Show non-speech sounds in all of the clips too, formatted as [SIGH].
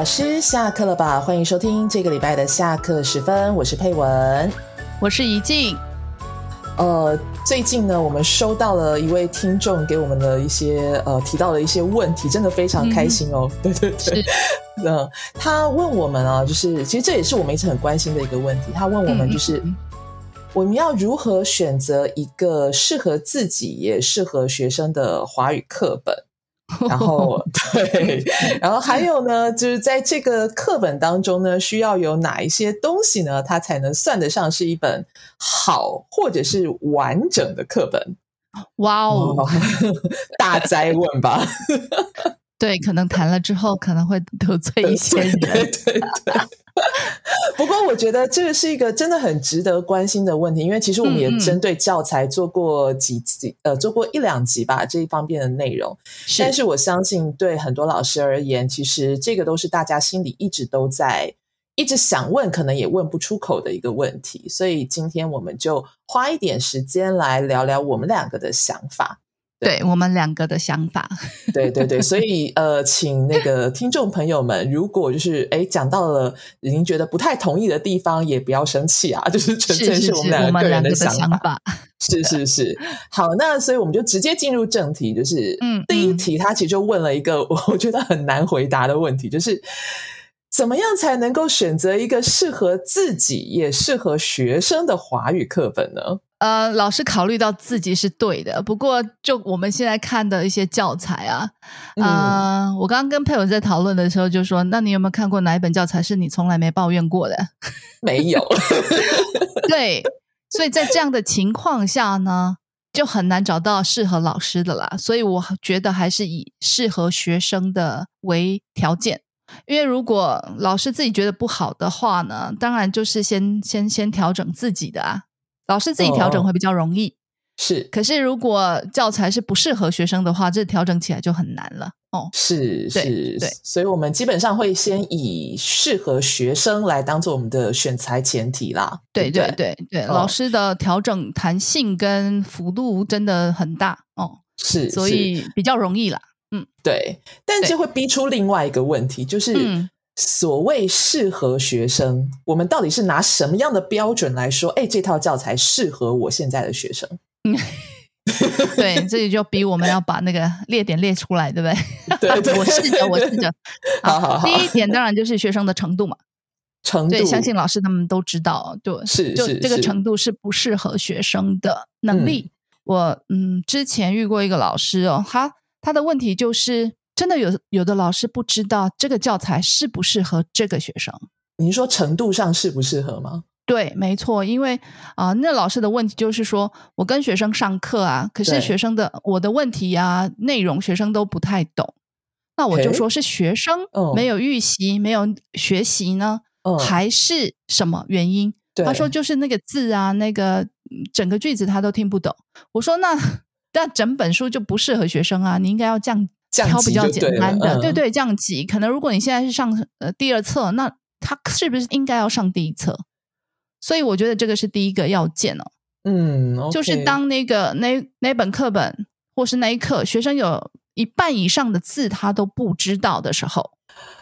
老师下课了吧？欢迎收听这个礼拜的下课时分，我是佩文，我是怡静。呃，最近呢，我们收到了一位听众给我们的一些呃提到的一些问题，真的非常开心哦。对对 [LAUGHS] 对，[LAUGHS] 嗯，他问我们啊，就是其实这也是我们一直很关心的一个问题。他问我们就是，我们要如何选择一个适合自己也适合学生的华语课本？[LAUGHS] 然后 [LAUGHS] 对，然后还有呢，就是在这个课本当中呢，需要有哪一些东西呢？它才能算得上是一本好或者是完整的课本？哇哦，[LAUGHS] 大灾问吧。对，可能谈了之后可能会得罪一些人。对对对。[LAUGHS] 不过，我觉得这个是一个真的很值得关心的问题，因为其实我们也针对教材做过几集，呃，做过一两集吧这一方面的内容。但是我相信，对很多老师而言，其实这个都是大家心里一直都在一直想问，可能也问不出口的一个问题。所以今天我们就花一点时间来聊聊我们两个的想法。对。我们两个的想法，[LAUGHS] 对对对，所以呃，请那个听众朋友们，如果就是哎讲到了您觉得不太同意的地方，也不要生气啊，[LAUGHS] 就是纯粹是我们两个个人的想法。是是是，好，那所以我们就直接进入正题，就是嗯，第一题他其实就问了一个 [LAUGHS] 我觉得很难回答的问题，就是怎么样才能够选择一个适合自己也适合学生的华语课本呢？呃，老师考虑到自己是对的，不过就我们现在看的一些教材啊，啊，我刚刚跟佩友在讨论的时候就说，那你有没有看过哪一本教材是你从来没抱怨过的？[LAUGHS] 没有。[LAUGHS] 对，所以在这样的情况下呢，就很难找到适合老师的啦。所以我觉得还是以适合学生的为条件，因为如果老师自己觉得不好的话呢，当然就是先先先调整自己的啊。老师自己调整会比较容易，是。可是如果教材是不适合学生的话，这调整起来就很难了。哦，是是，对。所以我们基本上会先以适合学生来当做我们的选材前提啦。对对对对，老师的调整弹性跟幅度真的很大哦。是，所以比较容易啦。嗯，对。但这会逼出另外一个问题，就是。所谓适合学生，我们到底是拿什么样的标准来说？哎，这套教材适合我现在的学生。[LAUGHS] 对，这里就比我们要把那个列点列出来，对不对？对，[LAUGHS] 我试着，我试着。[LAUGHS] 好好好。第一点当然就是学生的程度嘛，程度。对，相信老师他们都知道，对，是就这个程度是不适合学生的能力。我嗯，之前遇过一个老师哦，他他的问题就是。真的有有的老师不知道这个教材适不适合这个学生？您说程度上适不适合吗？对，没错，因为啊，那老师的问题就是说，我跟学生上课啊，可是学生的我的问题啊内容学生都不太懂，那我就说是学生没有预习，没有学习呢，还是什么原因？他说就是那个字啊，那个整个句子他都听不懂。我说那 [LAUGHS] 那整本书就不适合学生啊，你应该要这样。挑比较简单的，对对，降级。可能如果你现在是上呃第二册，那他是不是应该要上第一册？所以我觉得这个是第一个要件哦。嗯，就是当那个那那本课本或是那一课学生有一半以上的字他都不知道的时候，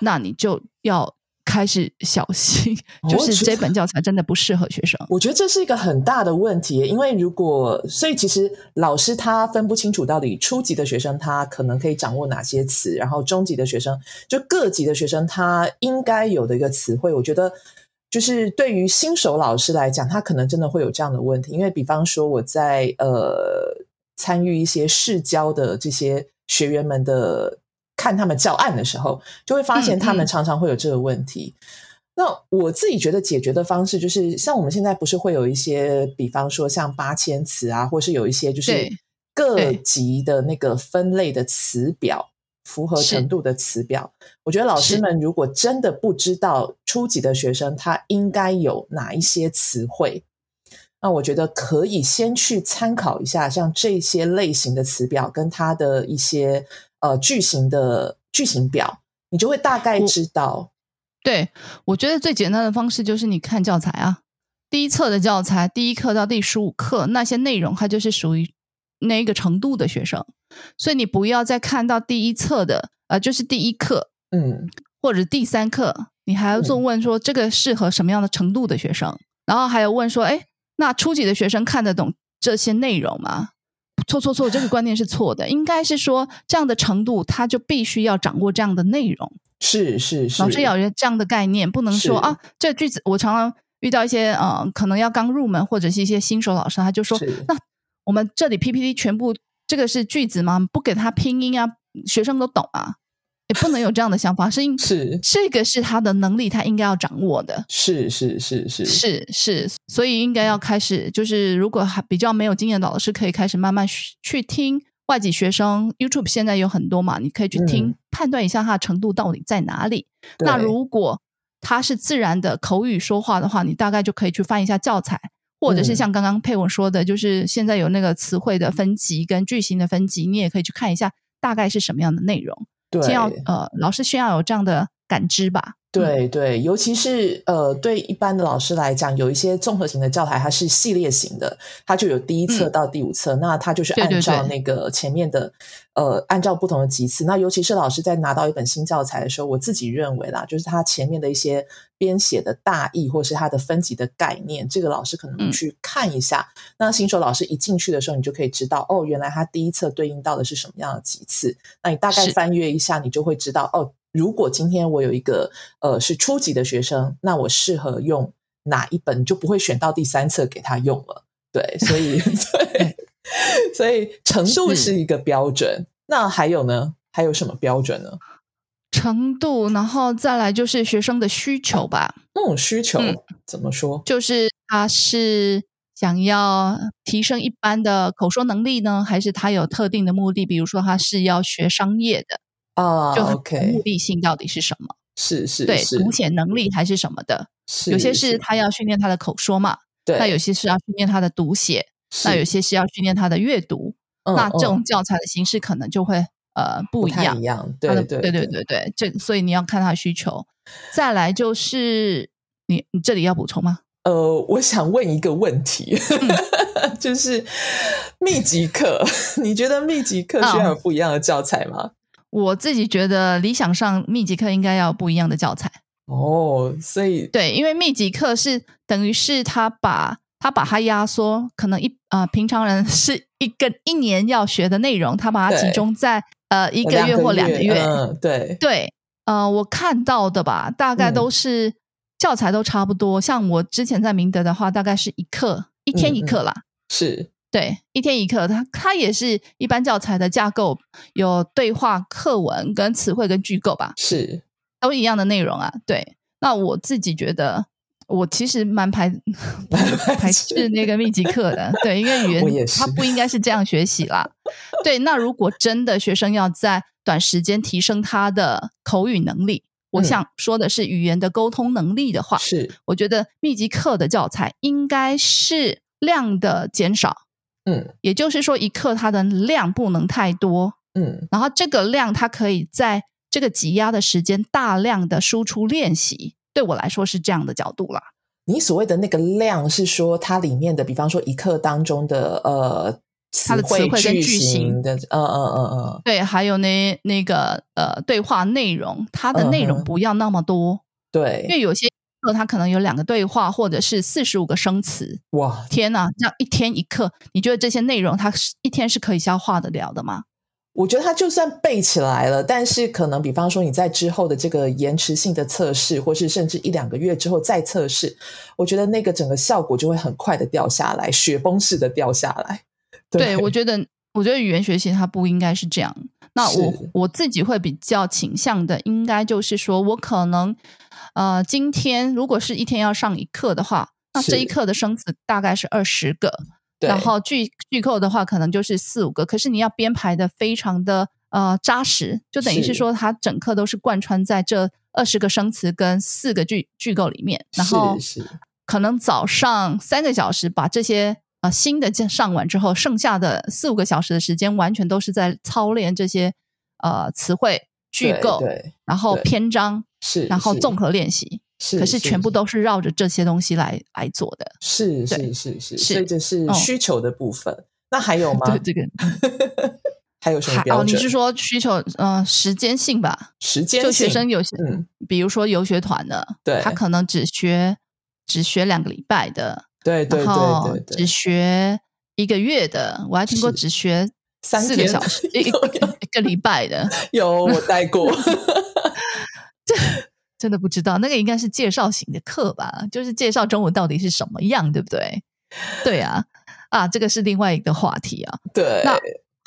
那你就要。开始小心，[LAUGHS] 就是这本教材真的不适合学生。我觉得这是一个很大的问题，因为如果所以其实老师他分不清楚到底初级的学生他可能可以掌握哪些词，然后中级的学生就各级的学生他应该有的一个词汇。我觉得就是对于新手老师来讲，他可能真的会有这样的问题，因为比方说我在呃参与一些试教的这些学员们的。看他们教案的时候，就会发现他们常常会有这个问题。那我自己觉得解决的方式就是，像我们现在不是会有一些，比方说像八千词啊，或是有一些就是各级的那个分类的词表，符合程度的词表。我觉得老师们如果真的不知道初级的学生他应该有哪一些词汇，那我觉得可以先去参考一下像这些类型的词表跟它的一些。呃，句型的句型表，你就会大概知道。对，我觉得最简单的方式就是你看教材啊，第一册的教材，第一课到第十五课那些内容，它就是属于那一个程度的学生，所以你不要再看到第一册的，呃，就是第一课，嗯，或者第三课，你还要做问说这个适合什么样的程度的学生，然后还有问说，哎，那初级的学生看得懂这些内容吗？错错错，这个观念是错的，应该是说这样的程度，他就必须要掌握这样的内容。是是是，老师要有这样的概念，不能说啊，这句子我常常遇到一些呃，可能要刚入门或者是一些新手老师，他就说，那我们这里 PPT 全部这个是句子吗？不给他拼音啊，学生都懂啊。也不能有这样的想法，是因是这个是他的能力，他应该要掌握的。是是是是是是，所以应该要开始，就是如果还比较没有经验的老师，可以开始慢慢去听外籍学生 YouTube，现在有很多嘛，你可以去听，判断一下他的程度到底在哪里。那如果他是自然的口语说话的话，你大概就可以去翻一下教材，或者是像刚刚佩文说的，就是现在有那个词汇的分级跟句型的分级，你也可以去看一下大概是什么样的内容。先要呃，老师需要有这样的感知吧。对对，尤其是呃，对一般的老师来讲，有一些综合型的教材，它是系列型的，它就有第一册到第五册，那它就是按照那个前面的呃，按照不同的级次。那尤其是老师在拿到一本新教材的时候，我自己认为啦，就是它前面的一些编写的大意，或是它的分级的概念，这个老师可能去看一下。那新手老师一进去的时候，你就可以知道哦，原来它第一册对应到的是什么样的级次。那你大概翻阅一下，你就会知道哦。如果今天我有一个呃是初级的学生，那我适合用哪一本，就不会选到第三册给他用了。对，[LAUGHS] 所以对，所以程度是一个标准。那还有呢？还有什么标准呢？程度，然后再来就是学生的需求吧。那种需求怎么说？就是他是想要提升一般的口说能力呢，还是他有特定的目的？比如说他是要学商业的。啊，就目的性到底是什么？是是，对，读写能力还是什么的？是有些是他要训练他的口说嘛，对，那有些是要训练他的读写，那有些是要训练他的阅读。那这种教材的形式可能就会呃不一样，一样，对对对对对对，这所以你要看他的需求。再来就是你你这里要补充吗？呃，我想问一个问题，[LAUGHS] 就是密集课，[LAUGHS] 你觉得密集课需要有不一样的教材吗？我自己觉得理想上密集课应该要不一样的教材。哦，所以对，因为密集课是等于是他把他把它压缩，可能一啊平常人 [LAUGHS] 是一个一年要学的内容，他把它集中在呃一个月或两个月，嗯对。对，呃，我看到的吧，大概都是教材都差不多，像我之前在明德的话，大概是一课一天一课啦，是。对，一天一课，它它也是一般教材的架构，有对话课文跟词汇跟句构吧，是都一样的内容啊。对，那我自己觉得，我其实蛮排 [LAUGHS] 排斥那个密集课的。对，因为语言它不应该是这样学习啦。对，那如果真的学生要在短时间提升他的口语能力，我想说的是语言的沟通能力的话，是我觉得密集课的教材应该是量的减少。嗯，也就是说，一课它的量不能太多，嗯，然后这个量它可以在这个挤压的时间大量的输出练习。对我来说是这样的角度啦。你所谓的那个量是说它里面的，比方说一课当中的呃，它的词汇跟句型的，嗯嗯嗯嗯，对，还有那那个呃对话内容，它的内容不要那么多，对，因为有些。课它可能有两个对话，或者是四十五个生词。哇，天哪！这样一天一课，你觉得这些内容它一天是可以消化得了的吗？我觉得它就算背起来了，但是可能比方说你在之后的这个延迟性的测试，或是甚至一两个月之后再测试，我觉得那个整个效果就会很快的掉下来，雪崩式的掉下来。对，我觉得，我觉得语言学习它不应该是这样。那我我自己会比较倾向的，应该就是说我可能。呃，今天如果是一天要上一课的话，那这一课的生词大概是二十个，然后句句构的话可能就是四五个。可是你要编排的非常的呃扎实，就等于是说它整课都是贯穿在这二十个生词跟四个句句构里面。然后可能早上三个小时把这些呃新的上完之后，剩下的四五个小时的时间完全都是在操练这些呃词汇句构，然后篇章。是，然后综合练习，是，可是全部都是绕着这些东西来来做的。是是是是，所以这是需求的部分。那还有吗？对这个，[LAUGHS] 还有什么标准？哦，你是说需求嗯时间性吧？时间就学生有些，嗯，比如说游学团的，对，他可能只学只学两个礼拜的，对对对对，只学一个月的，我还听过只学四个小时一一个礼拜的，有我带过，[LAUGHS] 这真的不知道，那个应该是介绍型的课吧？就是介绍中文到底是什么样，对不对？对啊，啊，这个是另外一个话题啊，对，那。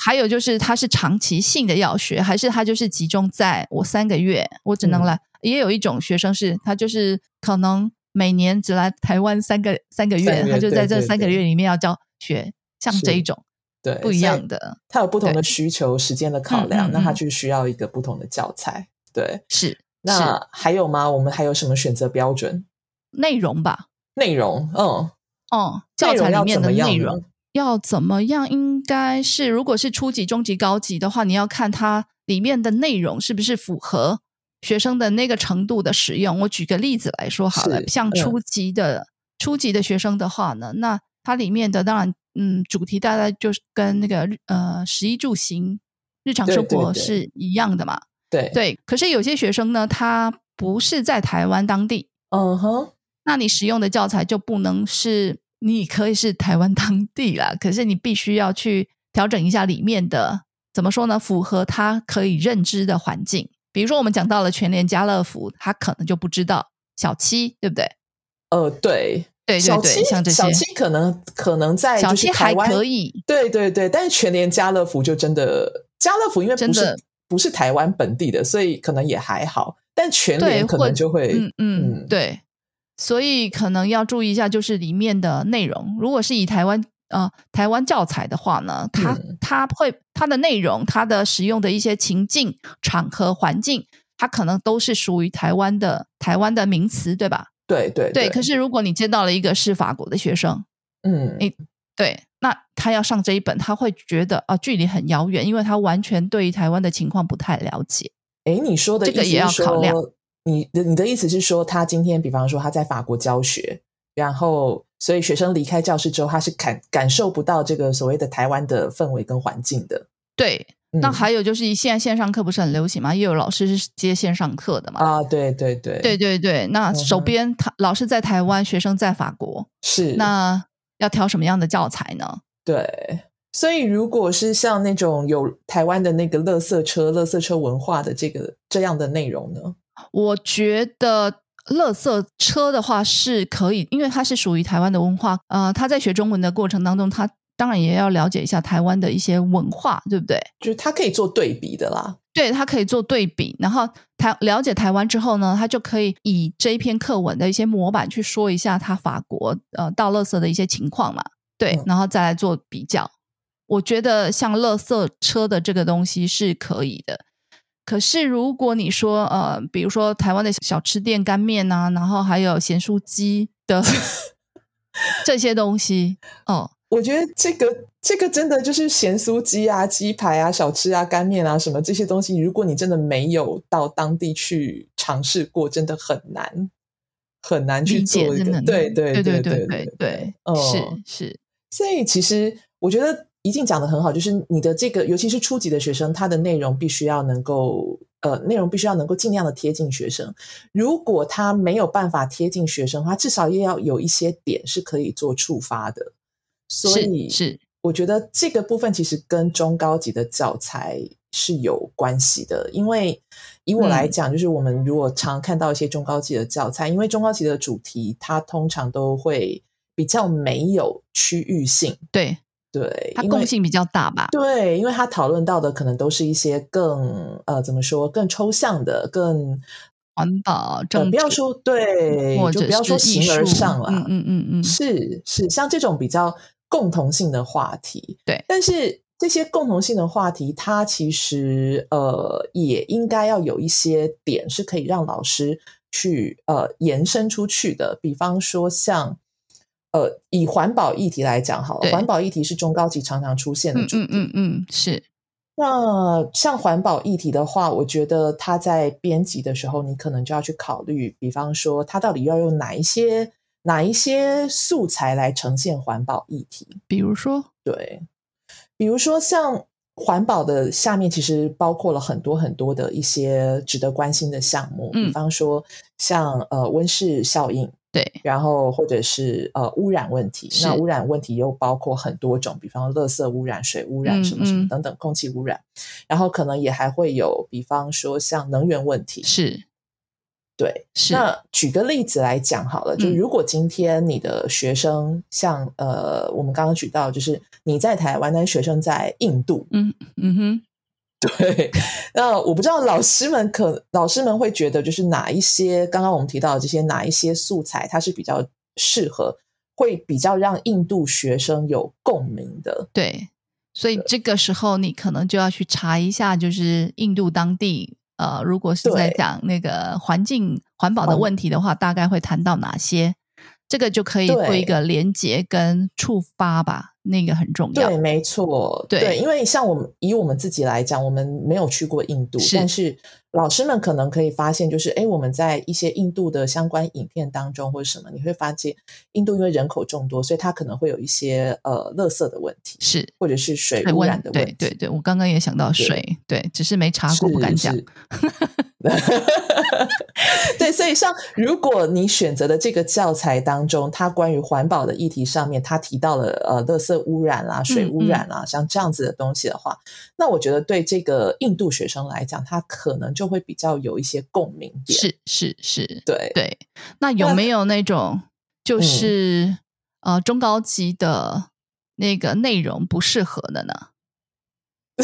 还有就是，它是长期性的要学，还是它就是集中在我三个月，我只能来？也有一种学生是，他就是可能每年只来台湾三个三个月，他就在这三个月里面要教学，像这一种，对，不一样的，他有不同的需求、时间的考量，那他就需要一个不同的教材。对，是。那还有吗？我们还有什么选择标准？内容吧，内容，嗯，哦，教材里面的内容。要怎么样？应该是，如果是初级、中级、高级的话，你要看它里面的内容是不是符合学生的那个程度的使用。我举个例子来说好了，像初级的初级的学生的话呢，那它里面的当然，嗯，主题大概就是跟那个呃，食衣住行日常生活是一样的嘛。对对。可是有些学生呢，他不是在台湾当地，嗯哼，那你使用的教材就不能是。你可以是台湾当地啦，可是你必须要去调整一下里面的怎么说呢？符合他可以认知的环境。比如说，我们讲到了全联家乐福，他可能就不知道小七，对不对？呃，对，对对对，像这些小七可能可能在小七还可以，对对对，但是全年家乐福就真的家乐福，因为真的不是台湾本地的，所以可能也还好，但全年可能就会，嗯嗯，对。所以可能要注意一下，就是里面的内容。如果是以台湾呃台湾教材的话呢，它它会它的内容、它的使用的一些情境、场合、环境，它可能都是属于台湾的台湾的名词，对吧？对对对。可是如果你接到了一个是法国的学生，嗯，你对，那他要上这一本，他会觉得啊距离很遥远，因为他完全对于台湾的情况不太了解。哎，你说的这个也要考量。你的你的意思是说，他今天比方说他在法国教学，然后所以学生离开教室之后，他是感感受不到这个所谓的台湾的氛围跟环境的。对，那还有就是现在线上课不是很流行吗？也有老师是接线上课的嘛？啊，对对对，对对对。那手边他老师在台湾，学生在法国，是那要挑什么样的教材呢？对，所以如果是像那种有台湾的那个乐色车、乐色车文化的这个这样的内容呢？我觉得乐色车的话是可以，因为它是属于台湾的文化。呃，他在学中文的过程当中，他当然也要了解一下台湾的一些文化，对不对？就是它可以做对比的啦。对它可以做对比，然后台了解台湾之后呢，他就可以以这一篇课文的一些模板去说一下他法国呃倒垃圾的一些情况嘛。对，然后再来做比较。我觉得像垃圾车的这个东西是可以的。可是，如果你说呃，比如说台湾的小吃店干面啊，然后还有咸酥鸡的 [LAUGHS] 这些东西，哦，我觉得这个这个真的就是咸酥鸡啊、鸡排啊、小吃啊、干面啊什么这些东西，如果你真的没有到当地去尝试过，真的很难很难去做一个，对对对对对对对，是是，所以其实我觉得。一静讲的很好，就是你的这个，尤其是初级的学生，他的内容必须要能够，呃，内容必须要能够尽量的贴近学生。如果他没有办法贴近学生的话，至少也要有一些点是可以做触发的。所以是，我觉得这个部分其实跟中高级的教材是有关系的。因为以我来讲，就是我们如果常看到一些中高级的教材，因为中高级的主题，它通常都会比较没有区域性。对。对，它共性比较大吧？对，因为它讨论到的可能都是一些更呃，怎么说，更抽象的、更环保、政不要说对，就不要说形而上了。嗯嗯嗯嗯，是是，像这种比较共同性的话题，对。但是这些共同性的话题，它其实呃，也应该要有一些点是可以让老师去呃延伸出去的，比方说像。呃，以环保议题来讲，好了，环保议题是中高级常常出现的主题。嗯嗯嗯，是。那像环保议题的话，我觉得他在编辑的时候，你可能就要去考虑，比方说，他到底要用哪一些哪一些素材来呈现环保议题？比如说，对，比如说像环保的下面其实包括了很多很多的一些值得关心的项目，比方说像呃温室效应。对，然后或者是呃污染问题，那污染问题又包括很多种，比方垃圾污染、水污染什么什么等等，空气污染，然后可能也还会有，比方说像能源问题，是，对，是。那举个例子来讲好了，就如果今天你的学生像呃，我们刚刚举到，就是你在台湾，但学生在印度，嗯嗯哼。[LAUGHS] 对，那我不知道老师们可老师们会觉得，就是哪一些刚刚我们提到的这些哪一些素材，它是比较适合，会比较让印度学生有共鸣的。对，所以这个时候你可能就要去查一下，就是印度当地，呃，如果是在讲那个环境环保的问题的话，大概会谈到哪些。这个就可以做一个连接跟触发吧，那个很重要。对，没错，对，因为像我们以我们自己来讲，我们没有去过印度，但是老师们可能可以发现，就是哎，我们在一些印度的相关影片当中或者什么，你会发现印度因为人口众多，所以它可能会有一些呃，垃圾的问题，是或者是水污染的问题。对对对，我刚刚也想到水，对，只是没查过，不敢讲。[LAUGHS] 对，所以像如果你选择的这个教材当中，它关于环保的议题上面，它提到了呃，垃圾污染啦、水污染啊，像这样子的东西的话，那我觉得对这个印度学生来讲，他可能就会比较有一些共鸣点。是是是，对对。那有没有那种就是呃中高级的那个内容不适合的呢？[LAUGHS]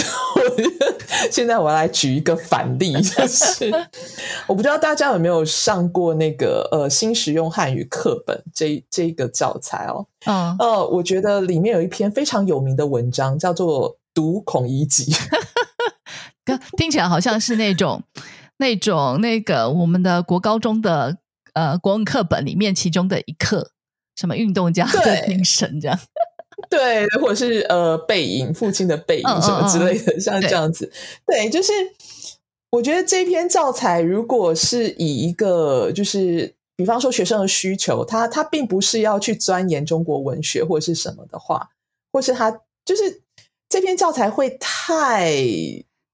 现在我来举一个反例，就是 [LAUGHS] 我不知道大家有没有上过那个呃新实用汉语课本这这个教材哦。嗯，呃，我觉得里面有一篇非常有名的文章，叫做《读孔乙己》，[LAUGHS] 听起来好像是那种那种那个我们的国高中的呃国文课本里面其中的一课，什么运动家的精神这样。[LAUGHS] 对，或者是呃背影，父亲的背影什么之类的，像这样子。对，就是我觉得这篇教材，如果是以一个就是比方说学生的需求，他他并不是要去钻研中国文学或者是什么的话，或是他就是这篇教材会太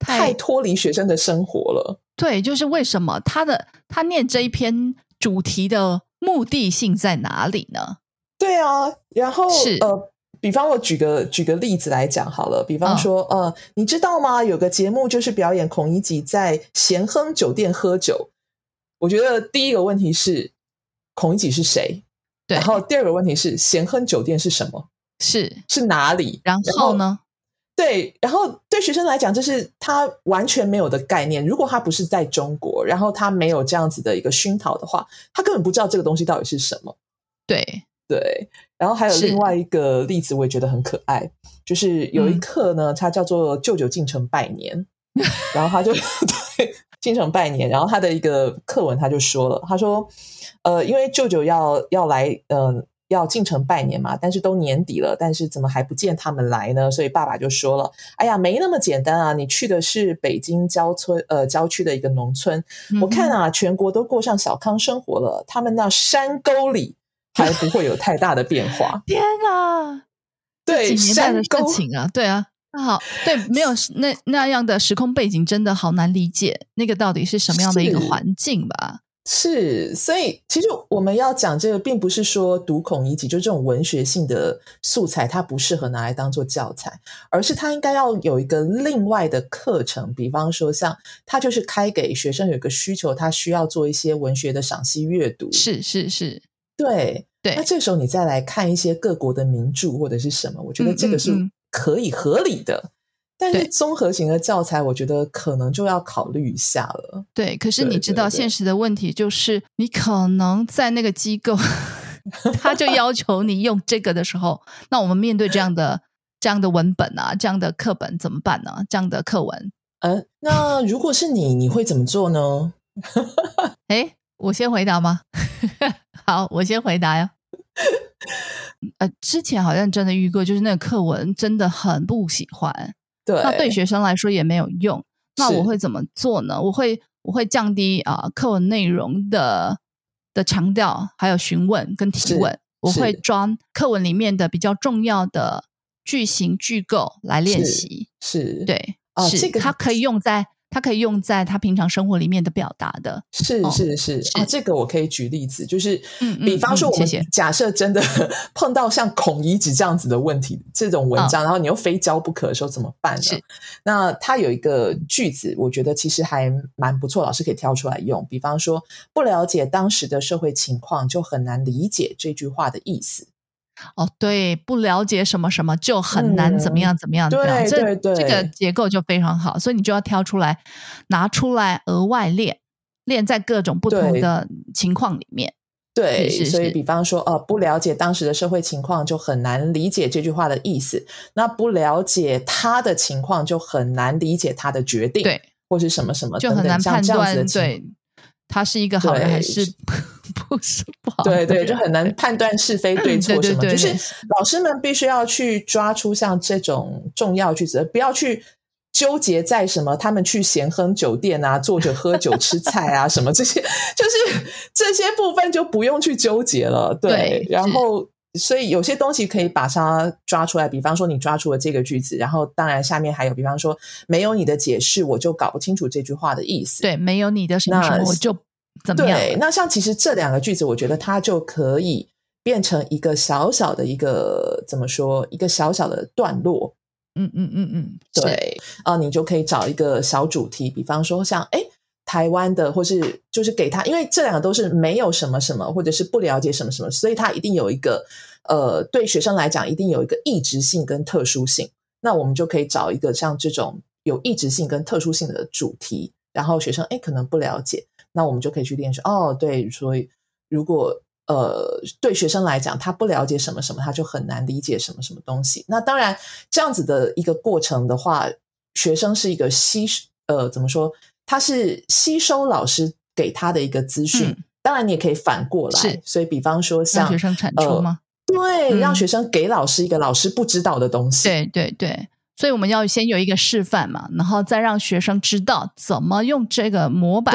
太脱离学生的生活了。对，就是为什么他的他念这一篇主题的目的性在哪里呢？对啊，然后是呃。比方我举个举个例子来讲好了，比方说，呃，你知道吗？有个节目就是表演孔乙己在咸亨酒店喝酒。我觉得第一个问题是孔乙己是谁？对。然后第二个问题是咸亨酒店是什么？是是哪里？然后呢？对，然后对学生来讲，这是他完全没有的概念。如果他不是在中国，然后他没有这样子的一个熏陶的话，他根本不知道这个东西到底是什么。对对。然后还有另外一个例子，我也觉得很可爱，就是有一课呢，它叫做“舅舅进城拜年 [LAUGHS] ”，然后他就 [LAUGHS] 对进城拜年，然后他的一个课文他就说了，他说：“呃，因为舅舅要要来，嗯，要进城拜年嘛，但是都年底了，但是怎么还不见他们来呢？所以爸爸就说了：‘哎呀，没那么简单啊！你去的是北京郊村，呃，郊区的一个农村，我看啊，全国都过上小康生活了，他们那山沟里。’”还不会有太大的变化。[LAUGHS] 天啊，对，年代的事情啊，对啊，那好，对，没有那那样的时空背景，真的好难理解那个到底是什么样的一个环境吧？是，所以其实我们要讲这个，并不是说读孔乙己就这种文学性的素材，它不适合拿来当做教材，而是它应该要有一个另外的课程，比方说像它就是开给学生有一个需求，他需要做一些文学的赏析阅读，是是是。对对，那这时候你再来看一些各国的名著或者是什么，我觉得这个是可以合理的。但是综合型的教材，我觉得可能就要考虑一下了。对，可是你知道现实的问题就是，你可能在那个机构，[LAUGHS] 他就要求你用这个的时候，那我们面对这样的这样的文本啊，这样的课本怎么办呢？这样的课文，呃，那如果是你，你会怎么做呢？[LAUGHS] 哎，我先回答吗？[LAUGHS] 好，我先回答呀。呃，之前好像真的遇过，就是那个课文真的很不喜欢。对，那对学生来说也没有用。那我会怎么做呢？我会我会降低啊课文内容的的强调，还有询问跟提问。我会抓课文里面的比较重要的句型句构来练习，是对，是它可以用在。它可以用在他平常生活里面的表达的，是是是啊，这个我可以举例子，就是比方说，我们假设真的碰到像孔乙己这样子的问题，这种文章，然后你又非教不可的时候怎么办呢？那他有一个句子，我觉得其实还蛮不错，老师可以挑出来用。比方说，不了解当时的社会情况，就很难理解这句话的意思。哦，对，不了解什么什么就很难怎么样怎么样，对对对，这个结构就非常好，所以你就要挑出来，拿出来额外练，练在各种不同的情况里面。对，所以比方说，哦，不了解当时的社会情况，就很难理解这句话的意思。那不了解他的情况，就很难理解他的决定，对，或是什么什么，就很难判断，对。他是一个好人还是 [LAUGHS] 不是不好？对对，就很难判断是非对错什么。就是老师们必须要去抓出像这种重要句子，不要去纠结在什么他们去咸亨酒店啊，坐着喝酒吃菜啊什么这些，[LAUGHS] 就是这些部分就不用去纠结了。对，然后。所以有些东西可以把它抓出来，比方说你抓出了这个句子，然后当然下面还有，比方说没有你的解释，我就搞不清楚这句话的意思。对，没有你的什么什么，我就怎么样？对，那像其实这两个句子，我觉得它就可以变成一个小小的一个怎么说，一个小小的段落。嗯嗯嗯嗯，对啊，你就可以找一个小主题，比方说像哎。台湾的，或是就是给他，因为这两个都是没有什么什么，或者是不了解什么什么，所以他一定有一个呃，对学生来讲，一定有一个异质性跟特殊性。那我们就可以找一个像这种有异质性跟特殊性的主题，然后学生哎可能不了解，那我们就可以去练习哦，对，所以如果呃对学生来讲，他不了解什么什么，他就很难理解什么什么东西。那当然这样子的一个过程的话，学生是一个吸呃怎么说？他是吸收老师给他的一个资讯，当然你也可以反过来。所以比方说像学生产出吗？对，让学生给老师一个老师不知道的东西。对对对，所以我们要先有一个示范嘛，然后再让学生知道怎么用这个模板。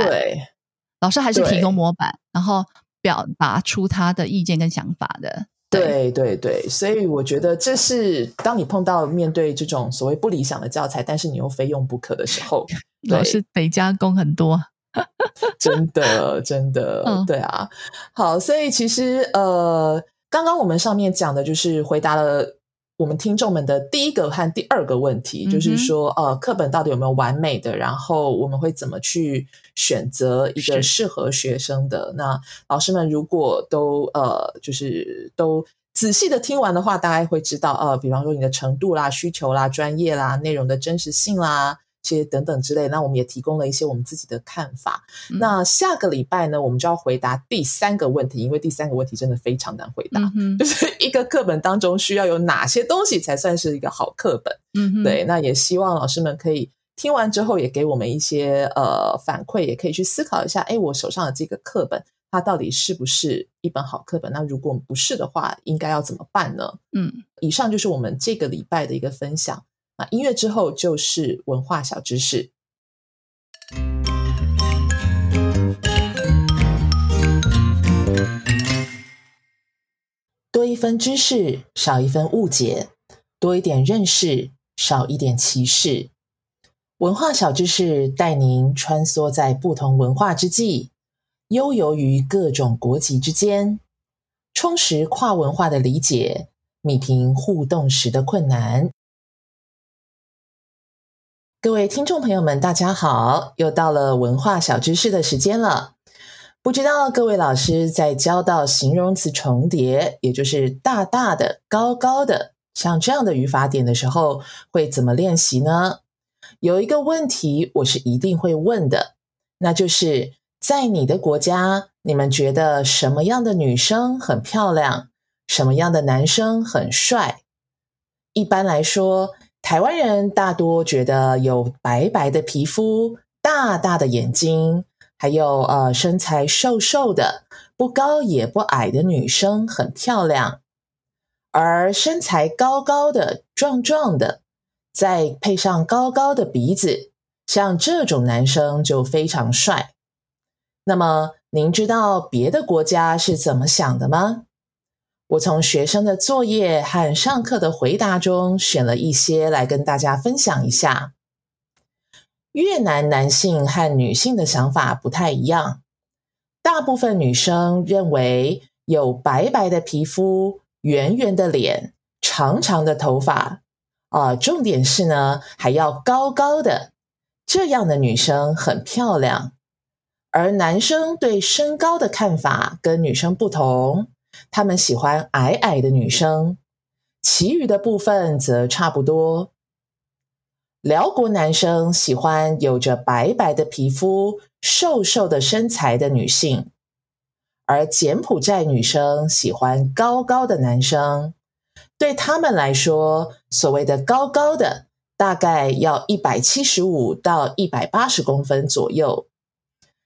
对，老师还是提供模板，然后表达出他的意见跟想法的。对对对，所以我觉得这是当你碰到面对这种所谓不理想的教材，但是你又非用不可的时候。[LAUGHS] 老师得加工很多，[LAUGHS] 真的真的，[LAUGHS] 对啊。好，所以其实呃，刚刚我们上面讲的就是回答了我们听众们的第一个和第二个问题，就是说呃，课本到底有没有完美的？然后我们会怎么去选择一个适合学生的？那老师们如果都呃，就是都仔细的听完的话，大概会知道呃，比方说你的程度啦、需求啦、专业啦、内容的真实性啦。些等等之类，那我们也提供了一些我们自己的看法。那下个礼拜呢，我们就要回答第三个问题，因为第三个问题真的非常难回答，嗯 [LAUGHS] 就是一个课本当中需要有哪些东西才算是一个好课本。嗯，对。那也希望老师们可以听完之后，也给我们一些呃反馈，也可以去思考一下，哎，我手上的这个课本，它到底是不是一本好课本？那如果不是的话，应该要怎么办呢？嗯，以上就是我们这个礼拜的一个分享。啊，音乐之后就是文化小知识。多一分知识，少一分误解；多一点认识，少一点歧视。文化小知识带您穿梭在不同文化之际，悠游于各种国籍之间，充实跨文化的理解，弭平互动时的困难。各位听众朋友们，大家好！又到了文化小知识的时间了。不知道各位老师在教到形容词重叠，也就是大大的、高高的，像这样的语法点的时候，会怎么练习呢？有一个问题我是一定会问的，那就是在你的国家，你们觉得什么样的女生很漂亮，什么样的男生很帅？一般来说。台湾人大多觉得有白白的皮肤、大大的眼睛，还有呃身材瘦瘦的、不高也不矮的女生很漂亮，而身材高高的、壮壮的，再配上高高的鼻子，像这种男生就非常帅。那么您知道别的国家是怎么想的吗？我从学生的作业和上课的回答中选了一些来跟大家分享一下。越南男性和女性的想法不太一样，大部分女生认为有白白的皮肤、圆圆的脸、长长的头发，啊，重点是呢还要高高的，这样的女生很漂亮。而男生对身高的看法跟女生不同，他们喜欢矮矮的女生，其余的部分则差不多。辽国男生喜欢有着白白的皮肤、瘦瘦的身材的女性，而柬埔寨女生喜欢高高的男生。对他们来说，所谓的高高的，大概要一百七十五到一百八十公分左右，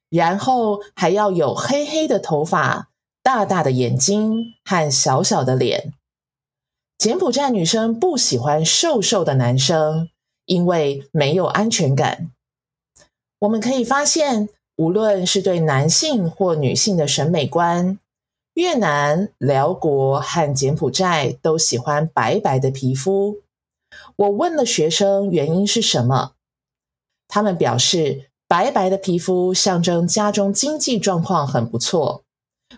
然后还要有黑黑的头发、大大的眼睛和小小的脸。柬埔寨女生不喜欢瘦瘦的男生。因为没有安全感，我们可以发现，无论是对男性或女性的审美观，越南、辽国和柬埔寨都喜欢白白的皮肤。我问了学生原因是什么，他们表示，白白的皮肤象征家中经济状况很不错，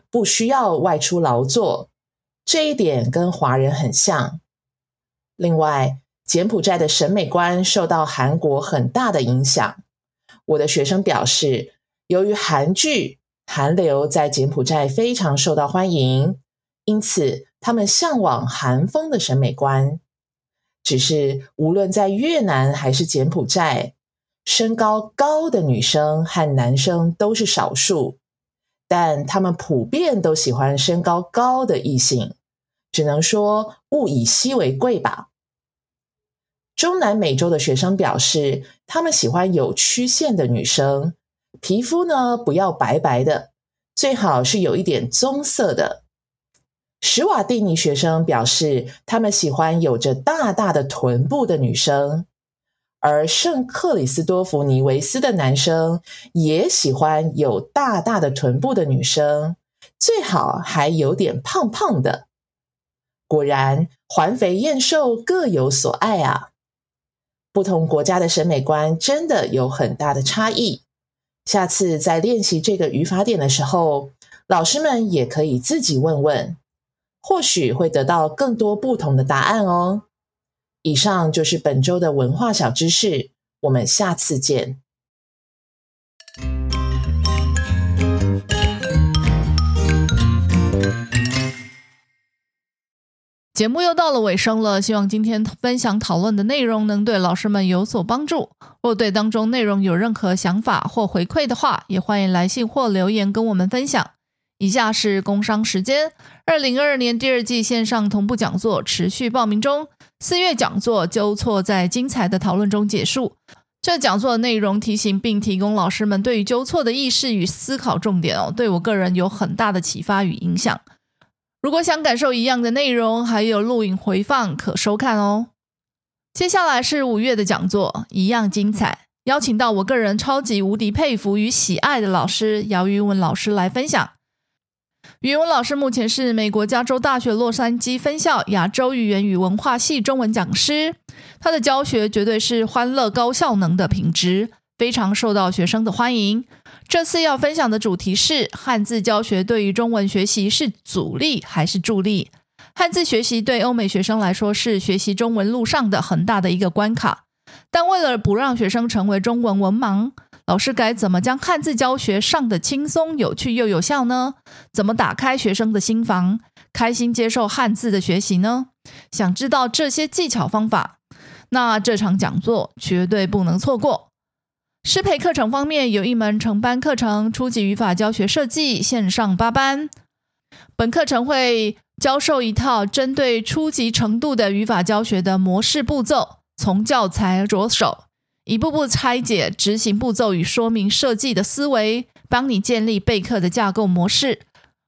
不需要外出劳作，这一点跟华人很像。另外，柬埔寨的审美观受到韩国很大的影响。我的学生表示，由于韩剧、韩流在柬埔寨非常受到欢迎，因此他们向往韩风的审美观。只是无论在越南还是柬埔寨，身高高的女生和男生都是少数，但他们普遍都喜欢身高高的异性。只能说物以稀为贵吧。中南美洲的学生表示，他们喜欢有曲线的女生，皮肤呢不要白白的，最好是有一点棕色的。史瓦蒂尼学生表示，他们喜欢有着大大的臀部的女生，而圣克里斯多福尼维斯的男生也喜欢有大大的臀部的女生，最好还有点胖胖的。果然，环肥燕瘦各有所爱啊。不同国家的审美观真的有很大的差异。下次在练习这个语法点的时候，老师们也可以自己问问，或许会得到更多不同的答案哦。以上就是本周的文化小知识，我们下次见。节目又到了尾声了，希望今天分享讨论的内容能对老师们有所帮助。若对当中内容有任何想法或回馈的话，也欢迎来信或留言跟我们分享。以下是工商时间：二零二二年第二季线上同步讲座持续报名中，四月讲座纠错在精彩的讨论中结束。这讲座的内容提醒并提供老师们对于纠错的意识与思考重点哦，对我个人有很大的启发与影响。如果想感受一样的内容，还有录影回放可收看哦。接下来是五月的讲座，一样精彩，邀请到我个人超级无敌佩服与喜爱的老师姚玉文老师来分享。于文老师目前是美国加州大学洛杉矶分校亚洲语言与文化系中文讲师，他的教学绝对是欢乐高效能的品质，非常受到学生的欢迎。这次要分享的主题是汉字教学对于中文学习是阻力还是助力？汉字学习对欧美学生来说是学习中文路上的很大的一个关卡，但为了不让学生成为中文文盲，老师该怎么将汉字教学上的轻松、有趣又有效呢？怎么打开学生的心房，开心接受汉字的学习呢？想知道这些技巧方法，那这场讲座绝对不能错过。师培课程方面，有一门成班课程——初级语法教学设计，线上八班。本课程会教授一套针对初级程度的语法教学的模式步骤，从教材着手，一步步拆解执行步骤与说明设计的思维，帮你建立备课的架构模式。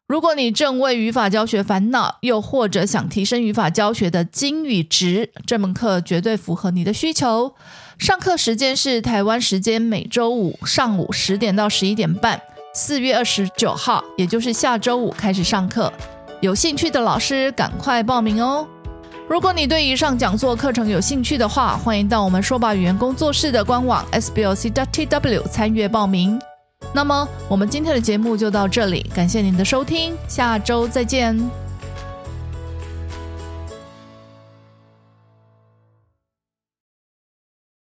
如果你正为语法教学烦恼，又或者想提升语法教学的精与值，这门课绝对符合你的需求。上课时间是台湾时间每周五上午十点到十一点半，四月二十九号，也就是下周五开始上课。有兴趣的老师赶快报名哦！如果你对以上讲座课程有兴趣的话，欢迎到我们说吧语言工作室的官网 s b o c t w 参阅报名。那么，我们今天的节目就到这里，感谢您的收听，下周再见。